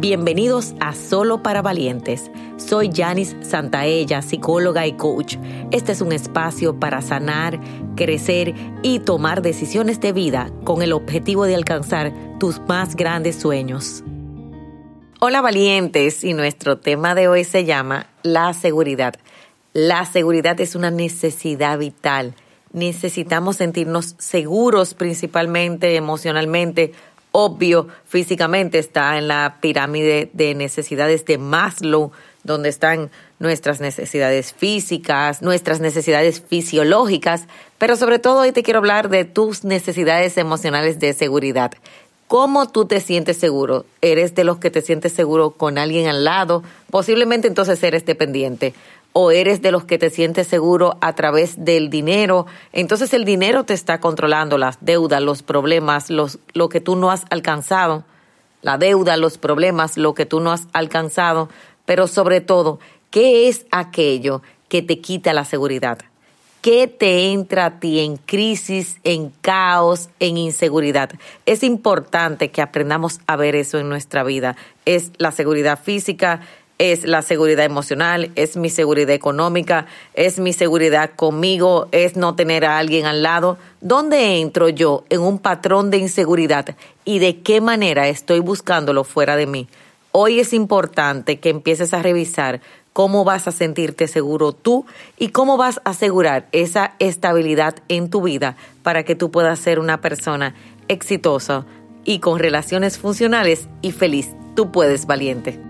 Bienvenidos a Solo para Valientes. Soy Janice Santaella, psicóloga y coach. Este es un espacio para sanar, crecer y tomar decisiones de vida con el objetivo de alcanzar tus más grandes sueños. Hola valientes y nuestro tema de hoy se llama la seguridad. La seguridad es una necesidad vital. Necesitamos sentirnos seguros principalmente emocionalmente obvio físicamente está en la pirámide de necesidades de Maslow, donde están nuestras necesidades físicas, nuestras necesidades fisiológicas, pero sobre todo hoy te quiero hablar de tus necesidades emocionales de seguridad. ¿Cómo tú te sientes seguro? ¿Eres de los que te sientes seguro con alguien al lado? Posiblemente entonces eres dependiente o eres de los que te sientes seguro a través del dinero, entonces el dinero te está controlando las deudas, los problemas, los, lo que tú no has alcanzado, la deuda, los problemas, lo que tú no has alcanzado, pero sobre todo, ¿qué es aquello que te quita la seguridad? ¿Qué te entra a ti en crisis, en caos, en inseguridad? Es importante que aprendamos a ver eso en nuestra vida. Es la seguridad física, es la seguridad emocional, es mi seguridad económica, es mi seguridad conmigo, es no tener a alguien al lado. ¿Dónde entro yo en un patrón de inseguridad y de qué manera estoy buscándolo fuera de mí? Hoy es importante que empieces a revisar cómo vas a sentirte seguro tú y cómo vas a asegurar esa estabilidad en tu vida para que tú puedas ser una persona exitosa y con relaciones funcionales y feliz. Tú puedes, valiente.